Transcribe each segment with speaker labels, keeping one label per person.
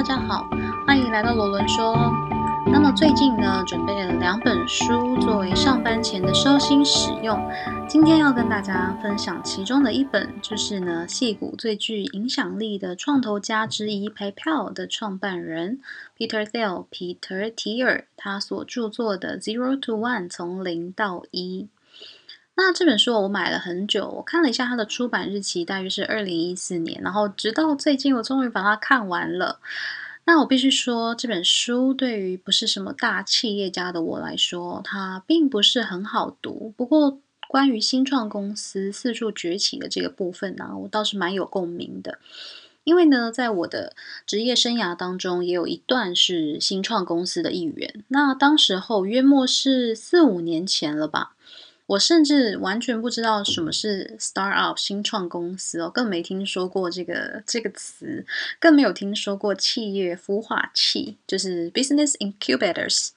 Speaker 1: 大家好，欢迎来到罗伦说。那么最近呢，准备了两本书作为上班前的收心使用。今天要跟大家分享其中的一本，就是呢，戏骨最具影响力的创投家之一 PayPal 的创办人 Peter Thiel 皮特提尔他所著作的《Zero to One 从零到一》。那这本书我买了很久，我看了一下它的出版日期，大约是二零一四年，然后直到最近，我终于把它看完了。那我必须说，这本书对于不是什么大企业家的我来说，它并不是很好读。不过，关于新创公司四处崛起的这个部分呢，我倒是蛮有共鸣的。因为呢，在我的职业生涯当中，也有一段是新创公司的一员。那当时候约莫是四五年前了吧。我甚至完全不知道什么是 startup 新创公司哦，更没听说过这个这个词，更没有听说过企业孵化器，就是 business incubators。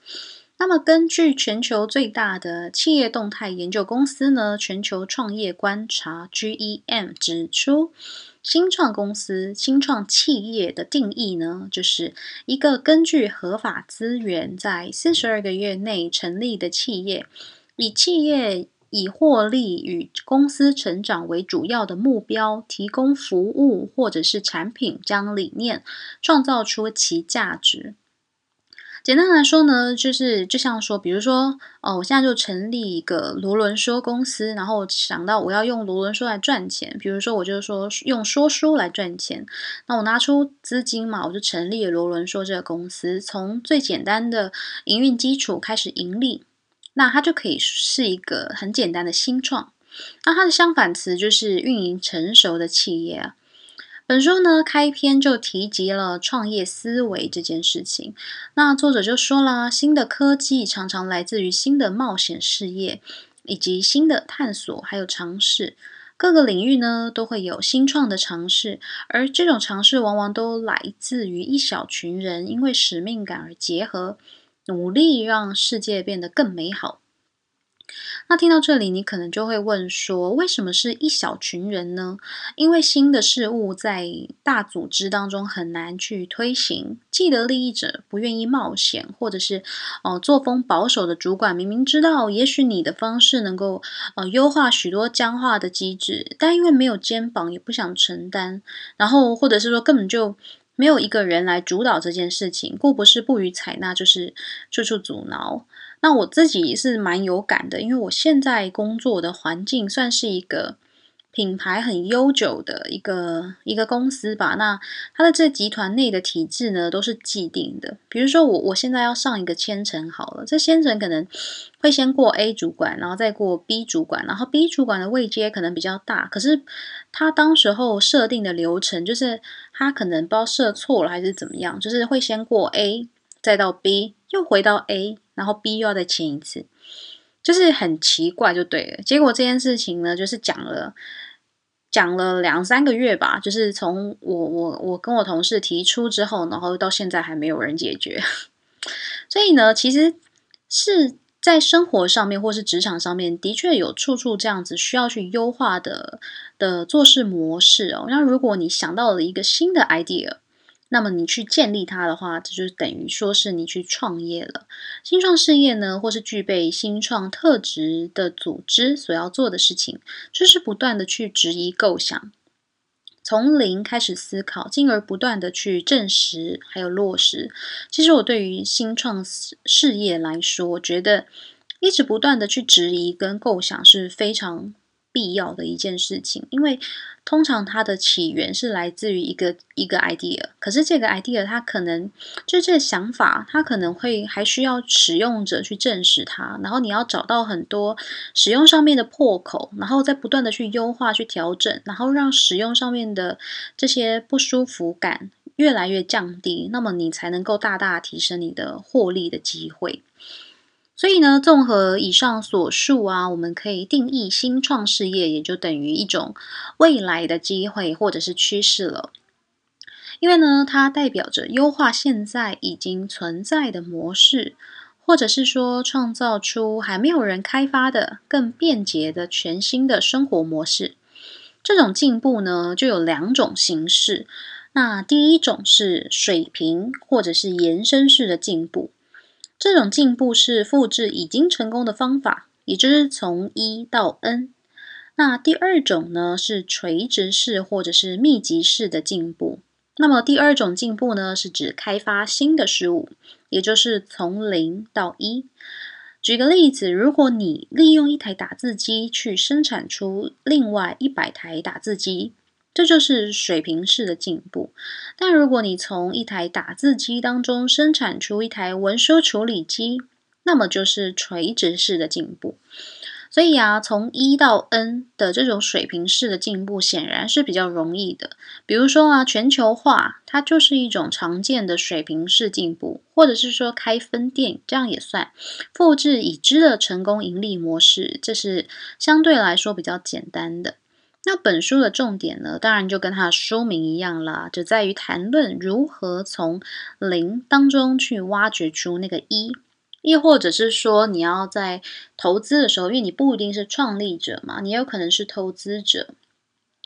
Speaker 1: 那么，根据全球最大的企业动态研究公司呢，全球创业观察 GEM 指出，新创公司、新创企业的定义呢，就是一个根据合法资源在四十二个月内成立的企业。以企业以获利与公司成长为主要的目标，提供服务或者是产品，将理念创造出其价值。简单来说呢，就是就像说，比如说，哦，我现在就成立一个罗伦说公司，然后想到我要用罗伦说来赚钱。比如说，我就是说用说书来赚钱，那我拿出资金嘛，我就成立了罗伦说这个公司，从最简单的营运基础开始盈利。那它就可以是一个很简单的新创。那它的相反词就是运营成熟的企业。本书呢开篇就提及了创业思维这件事情。那作者就说了，新的科技常常来自于新的冒险事业，以及新的探索还有尝试。各个领域呢都会有新创的尝试，而这种尝试往往都来自于一小群人因为使命感而结合。努力让世界变得更美好。那听到这里，你可能就会问说：为什么是一小群人呢？因为新的事物在大组织当中很难去推行，既得利益者不愿意冒险，或者是哦作风保守的主管明明知道，也许你的方式能够呃优化许多僵化的机制，但因为没有肩膀，也不想承担，然后或者是说根本就。没有一个人来主导这件事情，故不是不予采纳，就是处处阻挠。那我自己是蛮有感的，因为我现在工作的环境算是一个。品牌很悠久的一个一个公司吧，那它的这集团内的体制呢，都是既定的。比如说，我我现在要上一个千层好了，这千层可能会先过 A 主管，然后再过 B 主管，然后 B 主管的位阶可能比较大，可是他当时候设定的流程就是他可能不知道设错了还是怎么样，就是会先过 A，再到 B，又回到 A，然后 B 又要再签一次。就是很奇怪，就对了。结果这件事情呢，就是讲了讲了两三个月吧。就是从我我我跟我同事提出之后，然后到现在还没有人解决。所以呢，其实是在生活上面或是职场上面，的确有处处这样子需要去优化的的做事模式哦。那如果你想到了一个新的 idea。那么你去建立它的话，这就等于说是你去创业了。新创事业呢，或是具备新创特质的组织所要做的事情，就是不断的去质疑构想，从零开始思考，进而不断的去证实还有落实。其实我对于新创事业来说，我觉得一直不断的去质疑跟构想是非常。必要的一件事情，因为通常它的起源是来自于一个一个 idea，可是这个 idea 它可能就这个想法，它可能会还需要使用者去证实它，然后你要找到很多使用上面的破口，然后再不断的去优化、去调整，然后让使用上面的这些不舒服感越来越降低，那么你才能够大大提升你的获利的机会。所以呢，综合以上所述啊，我们可以定义新创事业也就等于一种未来的机会或者是趋势了。因为呢，它代表着优化现在已经存在的模式，或者是说创造出还没有人开发的更便捷的全新的生活模式。这种进步呢，就有两种形式。那第一种是水平或者是延伸式的进步，这种进步是复制已经成功的方法，也就是从一到 n。那第二种呢是垂直式或者是密集式的进步。那么第二种进步呢是指开发新的事物，也就是从零到一。举个例子，如果你利用一台打字机去生产出另外一百台打字机。这就是水平式的进步，但如果你从一台打字机当中生产出一台文书处理机，那么就是垂直式的进步。所以啊，从一到 n 的这种水平式的进步显然是比较容易的。比如说啊，全球化它就是一种常见的水平式进步，或者是说开分店，这样也算。复制已知的成功盈利模式，这是相对来说比较简单的。那本书的重点呢，当然就跟它的书名一样啦，就在于谈论如何从零当中去挖掘出那个一，亦或者是说你要在投资的时候，因为你不一定是创立者嘛，你有可能是投资者，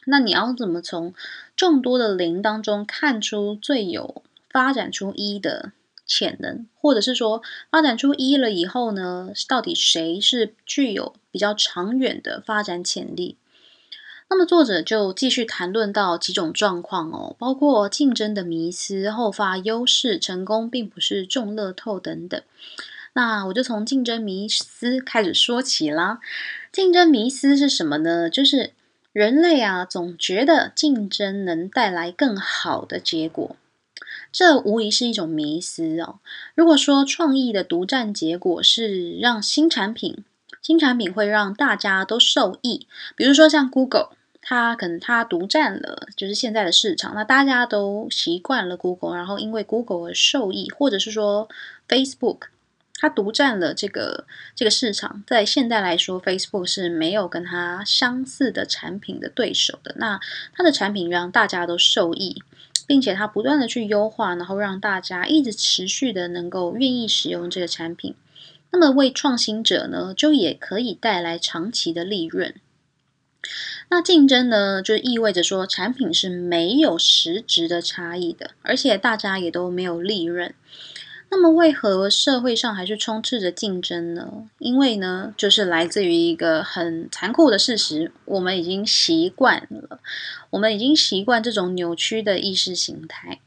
Speaker 1: 那你要怎么从众多的零当中看出最有发展出一的潜能，或者是说发展出一了以后呢，到底谁是具有比较长远的发展潜力？那么作者就继续谈论到几种状况哦，包括竞争的迷思、后发优势、成功并不是中乐透等等。那我就从竞争迷思开始说起啦。竞争迷思是什么呢？就是人类啊，总觉得竞争能带来更好的结果，这无疑是一种迷思哦。如果说创意的独占结果是让新产品，新产品会让大家都受益，比如说像 Google。它可能它独占了就是现在的市场，那大家都习惯了 Google，然后因为 Google 而受益，或者是说 Facebook 它独占了这个这个市场，在现在来说，Facebook 是没有跟它相似的产品的对手的。那它的产品让大家都受益，并且它不断的去优化，然后让大家一直持续的能够愿意使用这个产品。那么为创新者呢，就也可以带来长期的利润。那竞争呢，就意味着说产品是没有实质的差异的，而且大家也都没有利润。那么，为何社会上还是充斥着竞争呢？因为呢，就是来自于一个很残酷的事实：我们已经习惯了，我们已经习惯这种扭曲的意识形态。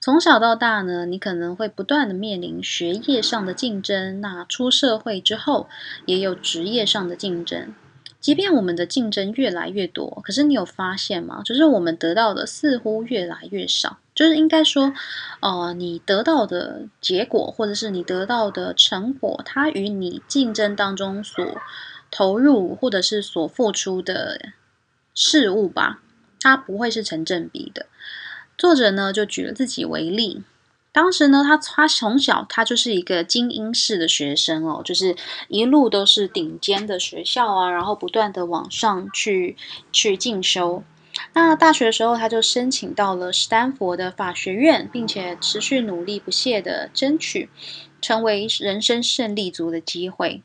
Speaker 1: 从小到大呢，你可能会不断的面临学业上的竞争，那出社会之后，也有职业上的竞争。即便我们的竞争越来越多，可是你有发现吗？就是我们得到的似乎越来越少。就是应该说，呃，你得到的结果，或者是你得到的成果，它与你竞争当中所投入或者是所付出的事物吧，它不会是成正比的。作者呢，就举了自己为例。当时呢，他他从小他就是一个精英式的学生哦，就是一路都是顶尖的学校啊，然后不断的往上去去进修。那大学的时候，他就申请到了斯坦福的法学院，并且持续努力不懈的争取成为人生胜利组的机会。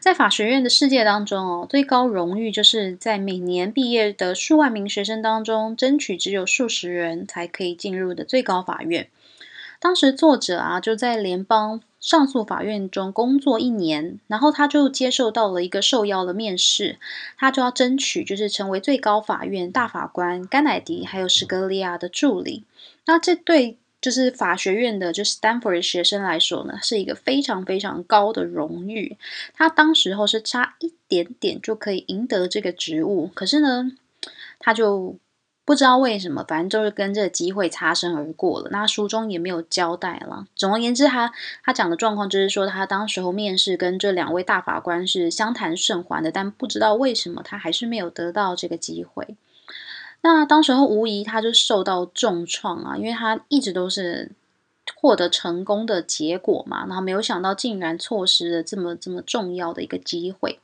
Speaker 1: 在法学院的世界当中哦，最高荣誉就是在每年毕业的数万名学生当中，争取只有数十人才可以进入的最高法院。当时作者啊就在联邦上诉法院中工作一年，然后他就接受到了一个受邀的面试，他就要争取就是成为最高法院大法官甘乃迪还有史格利亚的助理。那这对。就是法学院的，就 Stanford 学生来说呢，是一个非常非常高的荣誉。他当时候是差一点点就可以赢得这个职务，可是呢，他就不知道为什么，反正就是跟这个机会擦身而过了。那书中也没有交代了。总而言之，他他讲的状况就是说，他当时候面试跟这两位大法官是相谈甚欢的，但不知道为什么他还是没有得到这个机会。那当时候无疑他就受到重创啊，因为他一直都是获得成功的结果嘛，然后没有想到竟然错失了这么这么重要的一个机会。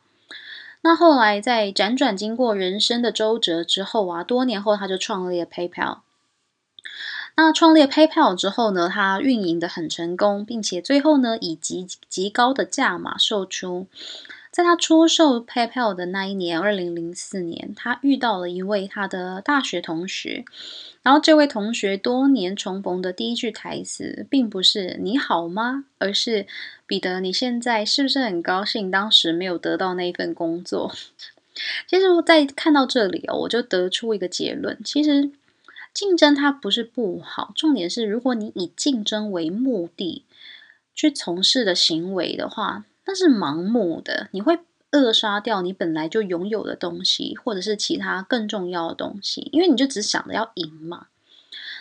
Speaker 1: 那后来在辗转经过人生的周折之后啊，多年后他就创立了 PayPal。那创立 PayPal 之后呢，他运营的很成功，并且最后呢以极极高的价码售出。在他出售 PayPal 的那一年，二零零四年，他遇到了一位他的大学同学。然后这位同学多年重逢的第一句台词，并不是“你好吗”，而是“彼得，你现在是不是很高兴当时没有得到那份工作？” 其实，在看到这里哦，我就得出一个结论：其实竞争它不是不好，重点是如果你以竞争为目的去从事的行为的话，那是盲目的，你会。扼杀掉你本来就拥有的东西，或者是其他更重要的东西，因为你就只想着要赢嘛。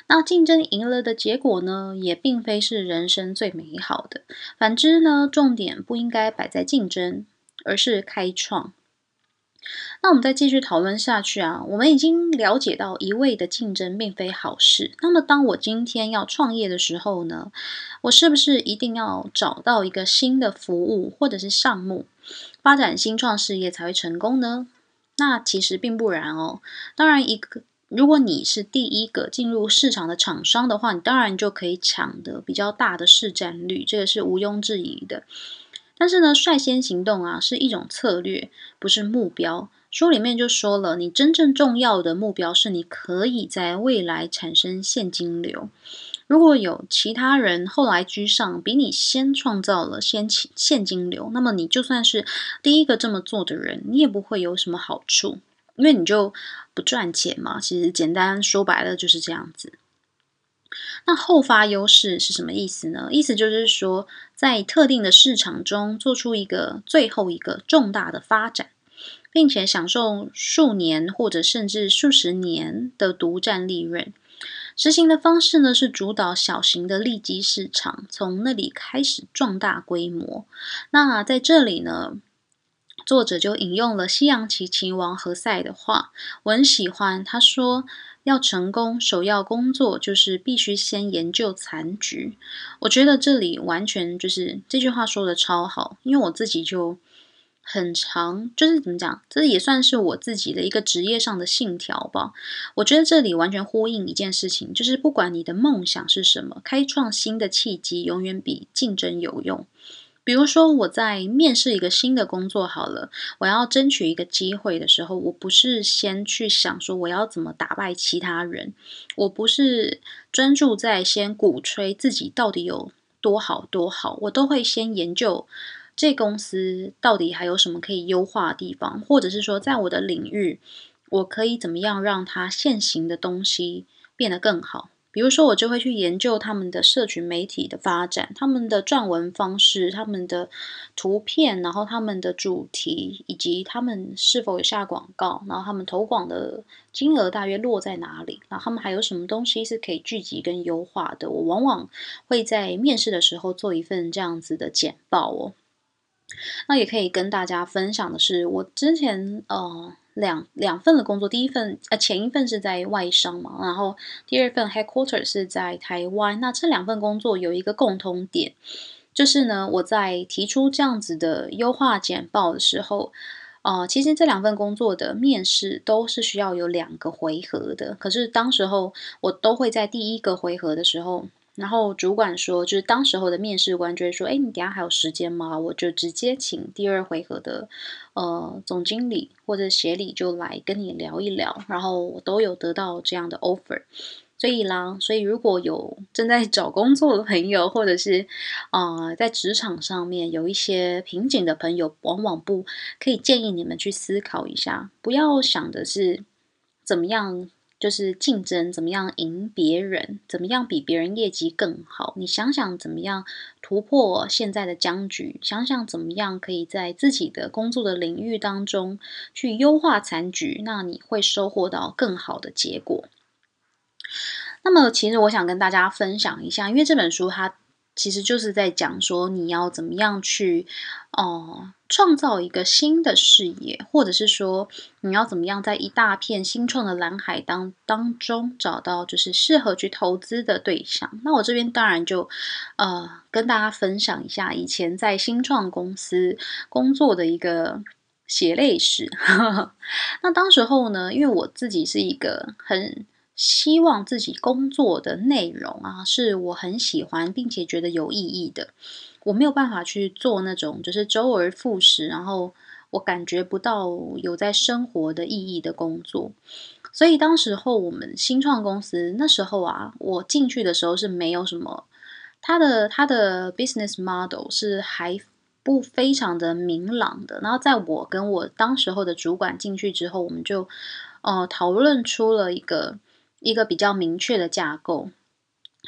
Speaker 1: 那竞争赢了的结果呢，也并非是人生最美好的。反之呢，重点不应该摆在竞争，而是开创。那我们再继续讨论下去啊。我们已经了解到一味的竞争并非好事。那么，当我今天要创业的时候呢，我是不是一定要找到一个新的服务或者是项目，发展新创事业才会成功呢？那其实并不然哦。当然，一个如果你是第一个进入市场的厂商的话，你当然就可以抢得比较大的市占率，这个是毋庸置疑的。但是呢，率先行动啊是一种策略，不是目标。书里面就说了，你真正重要的目标是你可以在未来产生现金流。如果有其他人后来居上，比你先创造了先现金流，那么你就算是第一个这么做的人，你也不会有什么好处，因为你就不赚钱嘛。其实简单说白了就是这样子。那后发优势是什么意思呢？意思就是说，在特定的市场中做出一个最后一个重大的发展。并且享受数年或者甚至数十年的独占利润。实行的方式呢是主导小型的利基市场，从那里开始壮大规模。那在这里呢，作者就引用了西洋棋棋王何塞的话，我很喜欢。他说：“要成功，首要工作就是必须先研究残局。”我觉得这里完全就是这句话说的超好，因为我自己就。很长，就是怎么讲，这也算是我自己的一个职业上的信条吧。我觉得这里完全呼应一件事情，就是不管你的梦想是什么，开创新的契机永远比竞争有用。比如说，我在面试一个新的工作，好了，我要争取一个机会的时候，我不是先去想说我要怎么打败其他人，我不是专注在先鼓吹自己到底有多好多好，我都会先研究。这公司到底还有什么可以优化的地方，或者是说，在我的领域，我可以怎么样让它现行的东西变得更好？比如说，我就会去研究他们的社群媒体的发展，他们的撰文方式，他们的图片，然后他们的主题，以及他们是否有下广告，然后他们投广的金额大约落在哪里？然后他们还有什么东西是可以聚集跟优化的？我往往会在面试的时候做一份这样子的简报哦。那也可以跟大家分享的是，我之前呃两两份的工作，第一份呃前一份是在外商嘛，然后第二份 headquarter 是在台湾。那这两份工作有一个共通点，就是呢我在提出这样子的优化简报的时候，呃其实这两份工作的面试都是需要有两个回合的，可是当时候我都会在第一个回合的时候。然后主管说，就是当时候的面试官就会说：“哎，你等下还有时间吗？我就直接请第二回合的呃总经理或者协理就来跟你聊一聊。”然后我都有得到这样的 offer，所以啦，所以如果有正在找工作的朋友，或者是啊在职场上面有一些瓶颈的朋友，往往不可以建议你们去思考一下，不要想的是怎么样。就是竞争怎么样赢别人，怎么样比别人业绩更好？你想想怎么样突破现在的僵局？想想怎么样可以在自己的工作的领域当中去优化残局？那你会收获到更好的结果。那么，其实我想跟大家分享一下，因为这本书它。其实就是在讲说，你要怎么样去哦创造一个新的事业，或者是说你要怎么样在一大片新创的蓝海当当中找到就是适合去投资的对象。那我这边当然就呃跟大家分享一下以前在新创公司工作的一个血泪史。那当时候呢，因为我自己是一个很。希望自己工作的内容啊，是我很喜欢并且觉得有意义的。我没有办法去做那种就是周而复始，然后我感觉不到有在生活的意义的工作。所以当时候我们新创公司那时候啊，我进去的时候是没有什么，它的它的 business model 是还不非常的明朗的。然后在我跟我当时候的主管进去之后，我们就呃讨论出了一个一个比较明确的架构，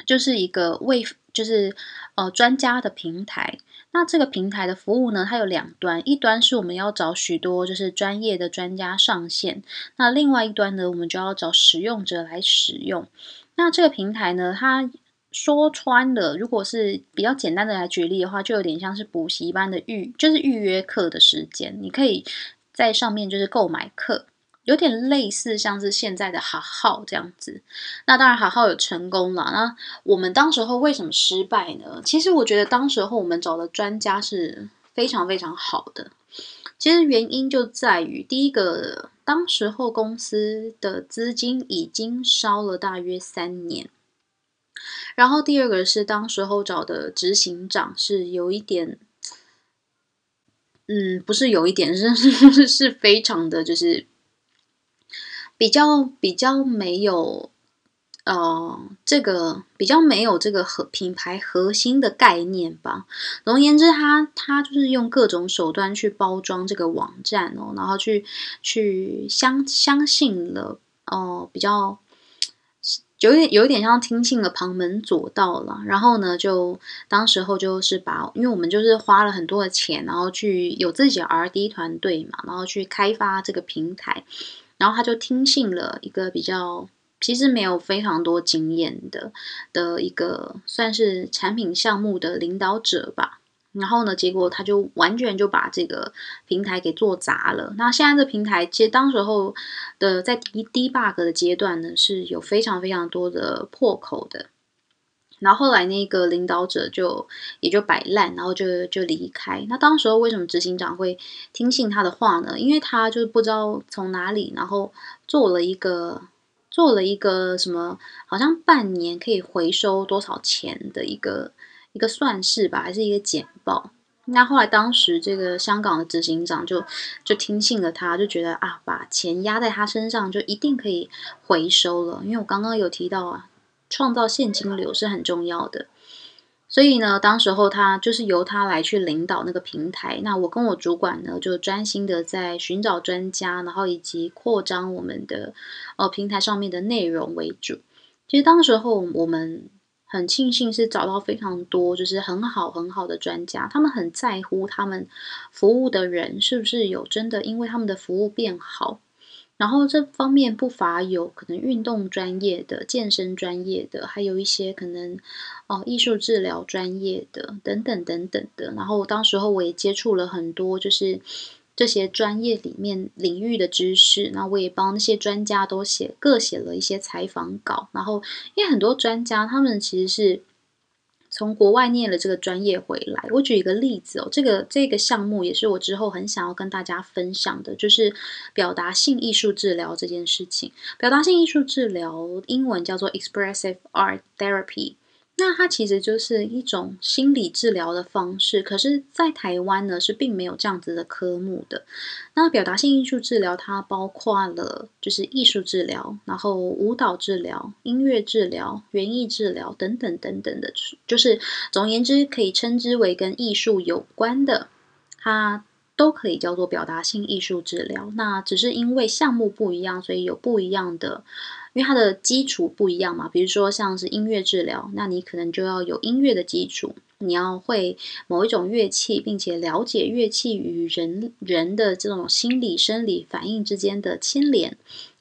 Speaker 1: 就是一个为就是呃专家的平台。那这个平台的服务呢，它有两端，一端是我们要找许多就是专业的专家上线，那另外一端呢，我们就要找使用者来使用。那这个平台呢，它说穿了，如果是比较简单的来举例的话，就有点像是补习班的预，就是预约课的时间，你可以在上面就是购买课。有点类似像是现在的好号这样子，那当然好号有成功了。那我们当时候为什么失败呢？其实我觉得当时候我们找的专家是非常非常好的。其实原因就在于第一个，当时候公司的资金已经烧了大约三年，然后第二个是当时候找的执行长是有一点，嗯，不是有一点 是，是是非常的就是。比较比较没有，呃，这个比较没有这个核品牌核心的概念吧。总而言之，他他就是用各种手段去包装这个网站哦，然后去去相相信了哦，比较有点有一点像听信了旁门左道了。然后呢，就当时候就是把，因为我们就是花了很多的钱，然后去有自己的 R D 团队嘛，然后去开发这个平台。然后他就听信了一个比较，其实没有非常多经验的的一个算是产品项目的领导者吧。然后呢，结果他就完全就把这个平台给做砸了。那现在这平台其实当时候的在低低 bug 的阶段呢，是有非常非常多的破口的。然后后来那个领导者就也就摆烂，然后就就离开。那当时候为什么执行长会听信他的话呢？因为他就是不知道从哪里，然后做了一个做了一个什么，好像半年可以回收多少钱的一个一个算式吧，还是一个简报。那后来当时这个香港的执行长就就听信了他，就觉得啊，把钱压在他身上就一定可以回收了。因为我刚刚有提到啊。创造现金流是很重要的，所以呢，当时候他就是由他来去领导那个平台。那我跟我主管呢，就专心的在寻找专家，然后以及扩张我们的呃平台上面的内容为主。其实当时候我们很庆幸是找到非常多就是很好很好的专家，他们很在乎他们服务的人是不是有真的因为他们的服务变好。然后这方面不乏有可能运动专业的、健身专业的，还有一些可能哦艺术治疗专业的等等等等的。然后当时候我也接触了很多，就是这些专业里面领域的知识。那我也帮那些专家都写各写了一些采访稿。然后因为很多专家他们其实是。从国外念了这个专业回来，我举一个例子哦，这个这个项目也是我之后很想要跟大家分享的，就是表达性艺术治疗这件事情。表达性艺术治疗英文叫做 expressive art therapy。那它其实就是一种心理治疗的方式，可是，在台湾呢是并没有这样子的科目的。那表达性艺术治疗它包括了就是艺术治疗，然后舞蹈治疗、音乐治疗、园艺治疗等等等等的，就是总而言之可以称之为跟艺术有关的，它都可以叫做表达性艺术治疗。那只是因为项目不一样，所以有不一样的。因为它的基础不一样嘛，比如说像是音乐治疗，那你可能就要有音乐的基础，你要会某一种乐器，并且了解乐器与人人的这种心理生理反应之间的牵连，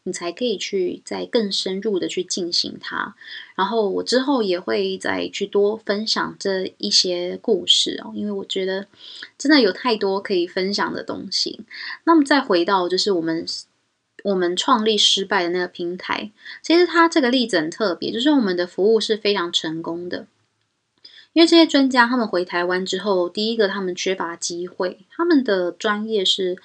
Speaker 1: 你才可以去再更深入的去进行它。然后我之后也会再去多分享这一些故事哦，因为我觉得真的有太多可以分享的东西。那么再回到就是我们。我们创立失败的那个平台，其实它这个例子很特别，就是我们的服务是非常成功的。因为这些专家他们回台湾之后，第一个他们缺乏机会，他们的专业是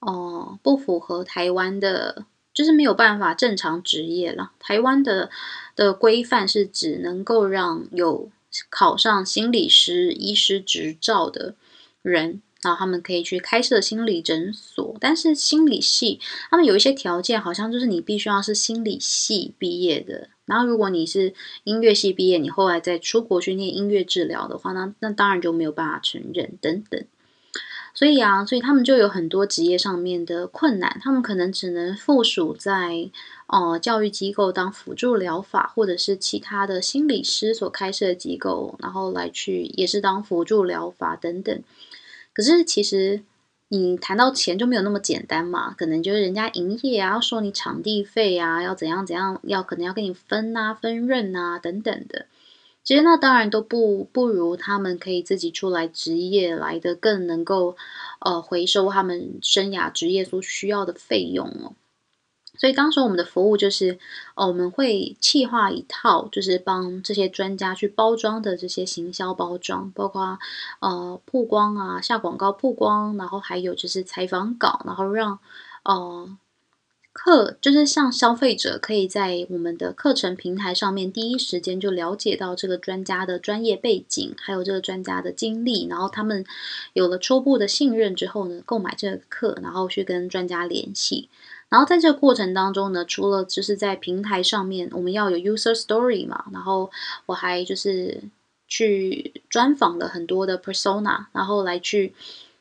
Speaker 1: 哦不符合台湾的，就是没有办法正常职业了。台湾的的规范是只能够让有考上心理师、医师执照的人然后他们可以去开设心理诊所。但是心理系他们有一些条件，好像就是你必须要是心理系毕业的。然后如果你是音乐系毕业，你后来再出国去念音乐治疗的话，那那当然就没有办法承认等等。所以啊，所以他们就有很多职业上面的困难，他们可能只能附属在哦教育机构当辅助疗法，或者是其他的心理师所开设的机构，然后来去也是当辅助疗法等等。可是其实你谈到钱就没有那么简单嘛，可能就是人家营业啊，要收你场地费啊，要怎样怎样，要可能要跟你分啊、分润啊等等的。其实那当然都不不如他们可以自己出来职业来的更能够，呃，回收他们生涯职业所需要的费用哦。所以当时我们的服务就是，哦，我们会企划一套，就是帮这些专家去包装的这些行销包装，包括呃曝光啊，下广告曝光，然后还有就是采访稿，然后让呃。课就是像消费者可以在我们的课程平台上面第一时间就了解到这个专家的专业背景，还有这个专家的经历，然后他们有了初步的信任之后呢，购买这个课，然后去跟专家联系。然后在这个过程当中呢，除了就是在平台上面我们要有 user story 嘛，然后我还就是去专访了很多的 persona，然后来去。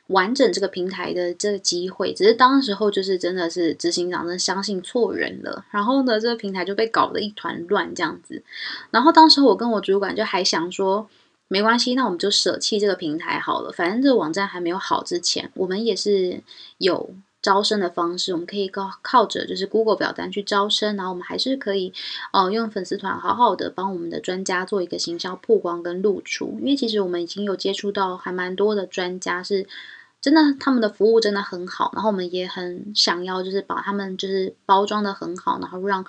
Speaker 1: 完整这个平台的这个机会，只是当时候就是真的是执行长真的相信错人了，然后呢，这个平台就被搞得一团乱这样子。然后当时我跟我主管就还想说，没关系，那我们就舍弃这个平台好了，反正这个网站还没有好之前，我们也是有。招生的方式，我们可以靠靠着就是 Google 表单去招生，然后我们还是可以哦用粉丝团好好的帮我们的专家做一个行销曝光跟露出，因为其实我们已经有接触到还蛮多的专家，是真的他们的服务真的很好，然后我们也很想要就是把他们就是包装的很好，然后让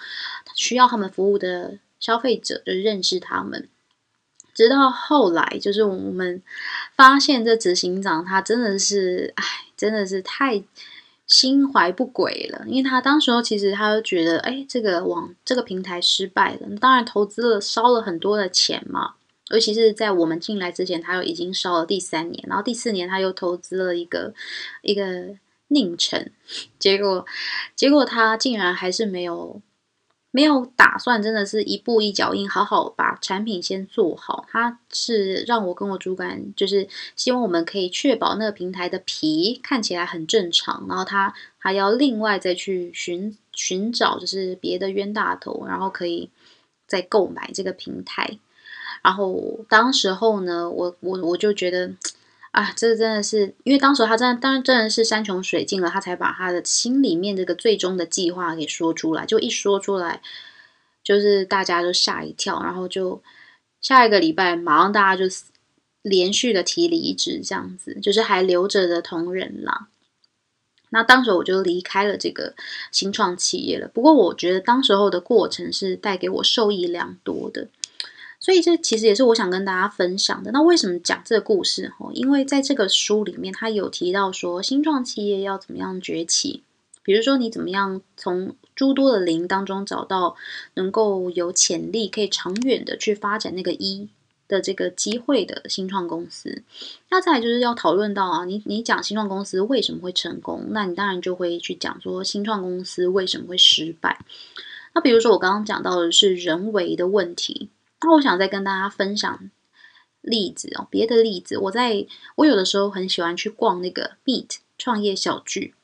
Speaker 1: 需要他们服务的消费者就认识他们。直到后来，就是我们发现这执行长他真的是，哎，真的是太。心怀不轨了，因为他当时候其实他就觉得，哎，这个网这个平台失败了，当然投资了烧了很多的钱嘛，尤其是在我们进来之前，他又已经烧了第三年，然后第四年他又投资了一个一个宁城，结果结果他竟然还是没有。没有打算，真的是一步一脚印，好好把产品先做好。他是让我跟我主管，就是希望我们可以确保那个平台的皮看起来很正常，然后他还要另外再去寻寻找，就是别的冤大头，然后可以再购买这个平台。然后当时候呢，我我我就觉得。啊，这真的是，因为当时他真的，当然真的是山穷水尽了，他才把他的心里面这个最终的计划给说出来。就一说出来，就是大家都吓一跳，然后就下一个礼拜马上大家就连续的提离职，这样子，就是还留着的同仁啦。那当时我就离开了这个新创企业了。不过我觉得当时候的过程是带给我受益良多的。所以这其实也是我想跟大家分享的。那为什么讲这个故事？哈，因为在这个书里面，他有提到说，新创企业要怎么样崛起。比如说，你怎么样从诸多的零当中找到能够有潜力、可以长远的去发展那个一的这个机会的新创公司。那再来就是要讨论到啊，你你讲新创公司为什么会成功？那你当然就会去讲说，新创公司为什么会失败。那比如说我刚刚讲到的是人为的问题。那我想再跟大家分享例子哦，别的例子，我在我有的时候很喜欢去逛那个 Meet 创业小聚，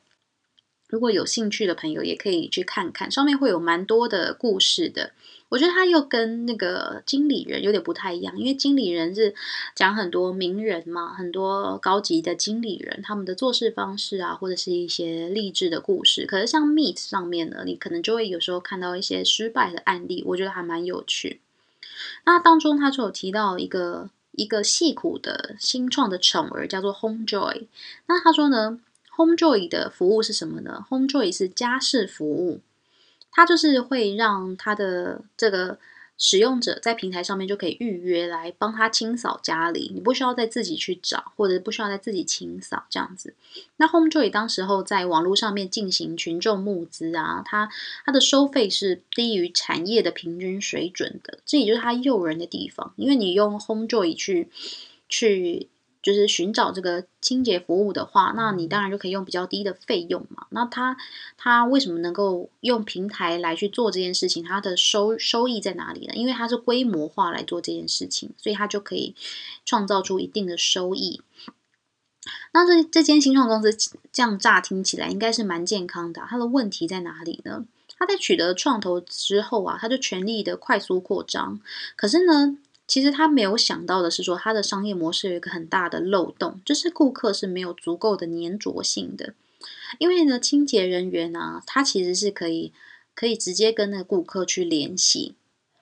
Speaker 1: 如果有兴趣的朋友也可以去看看，上面会有蛮多的故事的。我觉得它又跟那个经理人有点不太一样，因为经理人是讲很多名人嘛，很多高级的经理人他们的做事方式啊，或者是一些励志的故事。可是像 Meet 上面呢，你可能就会有时候看到一些失败的案例，我觉得还蛮有趣。那当中他就有提到一个一个细苦的新创的宠儿，叫做 HomeJoy。那他说呢，HomeJoy 的服务是什么呢？HomeJoy 是家事服务，它就是会让他的这个。使用者在平台上面就可以预约来帮他清扫家里，你不需要再自己去找，或者不需要再自己清扫这样子。那 HomeJoy 当时候在网络上面进行群众募资啊，它它的收费是低于产业的平均水准的，这也就是它诱人的地方。因为你用 HomeJoy 去去就是寻找这个清洁服务的话，那你当然就可以用比较低的费用嘛。那他他为什么能够用平台来去做这件事情？它的收收益在哪里呢？因为它是规模化来做这件事情，所以它就可以创造出一定的收益。那这这间新创公司这样乍听起来应该是蛮健康的，它的问题在哪里呢？它在取得创投之后啊，它就全力的快速扩张，可是呢？其实他没有想到的是，说他的商业模式有一个很大的漏洞，就是顾客是没有足够的粘着性的。因为呢，清洁人员呢，他其实是可以可以直接跟那个顾客去联系。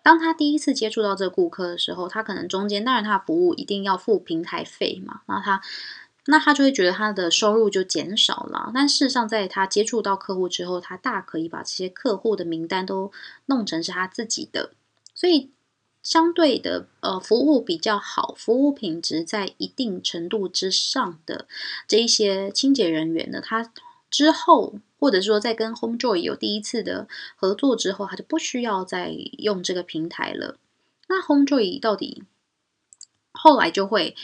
Speaker 1: 当他第一次接触到这个顾客的时候，他可能中间当然他的服务一定要付平台费嘛，那他那他就会觉得他的收入就减少了。但事实上，在他接触到客户之后，他大可以把这些客户的名单都弄成是他自己的，所以。相对的，呃，服务比较好，服务品质在一定程度之上的这一些清洁人员呢，他之后或者说在跟 HomeJoy 有第一次的合作之后，他就不需要再用这个平台了。那 HomeJoy 到底后来就会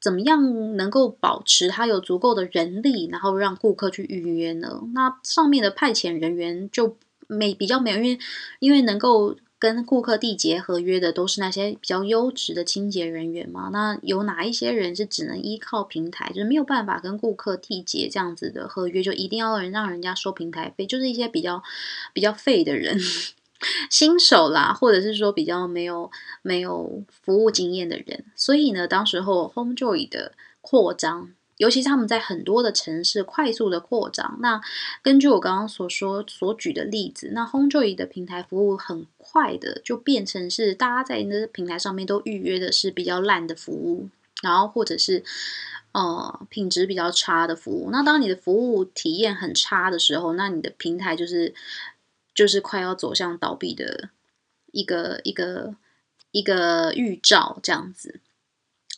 Speaker 1: 怎么样能够保持他有足够的人力，然后让顾客去预约呢？那上面的派遣人员就没比较没有，因为因为能够。跟顾客缔结合约的都是那些比较优质的清洁人员嘛？那有哪一些人是只能依靠平台，就是没有办法跟顾客缔结这样子的合约，就一定要让人家收平台费，就是一些比较比较废的人，新手啦，或者是说比较没有没有服务经验的人。所以呢，当时候 HomeJoy 的扩张。尤其是他们在很多的城市快速的扩张。那根据我刚刚所说所举的例子，那 HomeJoy 的平台服务很快的就变成是大家在那平台上面都预约的是比较烂的服务，然后或者是呃品质比较差的服务。那当你的服务体验很差的时候，那你的平台就是就是快要走向倒闭的一个一个一个预兆这样子。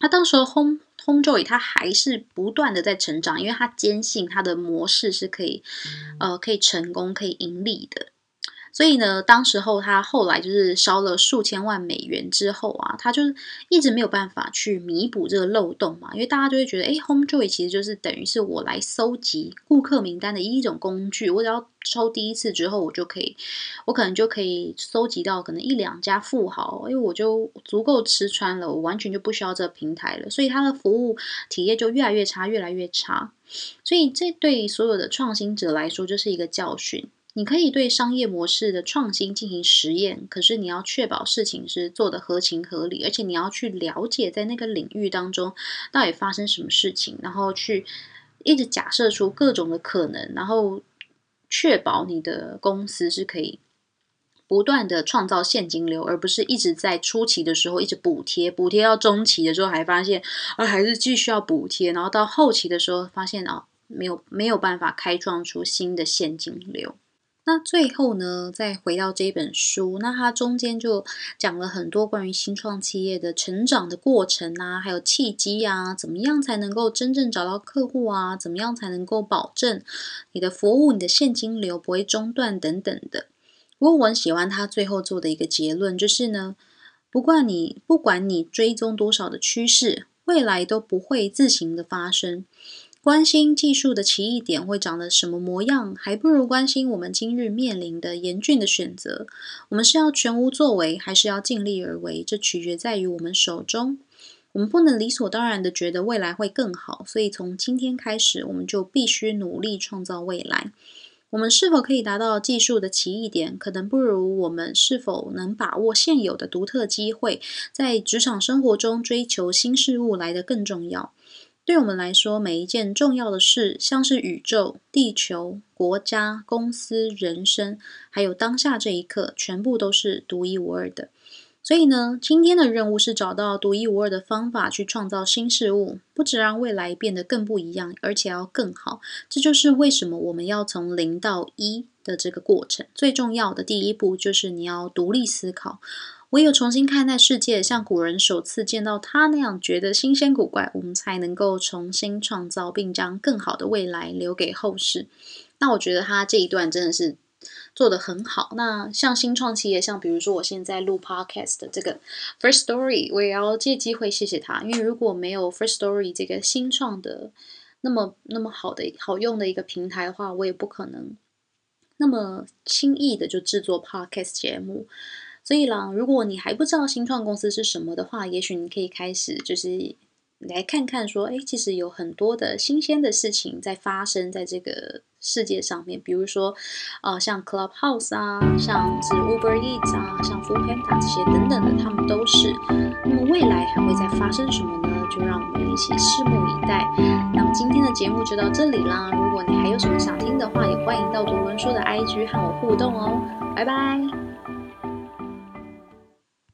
Speaker 1: 那到时候 Home HomeJoy 它还是不断的在成长，因为它坚信它的模式是可以，呃，可以成功、可以盈利的。所以呢，当时候他后来就是烧了数千万美元之后啊，他就一直没有办法去弥补这个漏洞嘛，因为大家就会觉得，哎，HomeJoy 其实就是等于是我来搜集顾客名单的一种工具，我只要抽第一次之后，我就可以，我可能就可以搜集到可能一两家富豪，因为我就足够吃穿了，我完全就不需要这个平台了，所以它的服务体验就越来越差，越来越差，所以这对所有的创新者来说就是一个教训。你可以对商业模式的创新进行实验，可是你要确保事情是做的合情合理，而且你要去了解在那个领域当中到底发生什么事情，然后去一直假设出各种的可能，然后确保你的公司是可以不断的创造现金流，而不是一直在初期的时候一直补贴，补贴到中期的时候还发现，啊还是继续要补贴，然后到后期的时候发现啊，没有没有办法开创出新的现金流。那最后呢，再回到这本书，那它中间就讲了很多关于新创企业的成长的过程啊，还有契机啊，怎么样才能够真正找到客户啊，怎么样才能够保证你的服务、你的现金流不会中断等等的。不过我很喜欢他最后做的一个结论，就是呢，不管你不管你追踪多少的趋势，未来都不会自行的发生。关心技术的奇异点会长得什么模样，还不如关心我们今日面临的严峻的选择。我们是要全无作为，还是要尽力而为？这取决在于我们手中。我们不能理所当然的觉得未来会更好，所以从今天开始，我们就必须努力创造未来。我们是否可以达到技术的奇异点，可能不如我们是否能把握现有的独特机会，在职场生活中追求新事物来得更重要。对我们来说，每一件重要的事，像是宇宙、地球、国家、公司、人生，还有当下这一刻，全部都是独一无二的。所以呢，今天的任务是找到独一无二的方法，去创造新事物，不止让未来变得更不一样，而且要更好。这就是为什么我们要从零到一的这个过程。最重要的第一步就是你要独立思考。唯有重新看待世界，像古人首次见到他那样觉得新鲜古怪，我们才能够重新创造，并将更好的未来留给后世。那我觉得他这一段真的是做得很好。那像新创企业，像比如说我现在录 podcast 的这个 First Story，我也要借机会谢谢他，因为如果没有 First Story 这个新创的那么那么好的好用的一个平台的话，我也不可能那么轻易的就制作 podcast 节目。所以啦，如果你还不知道新创公司是什么的话，也许你可以开始就是。来看看，说，哎，其实有很多的新鲜的事情在发生在这个世界上面，比如说，呃，像 Clubhouse 啊，像是 Uber Eats 啊，像 Foodpanda 这些等等的，他们都是。那么未来还会再发生什么呢？就让我们一起拭目以待。那么今天的节目就到这里啦。如果你还有什么想听的话，也欢迎到读文书的 IG 和我互动哦。拜拜。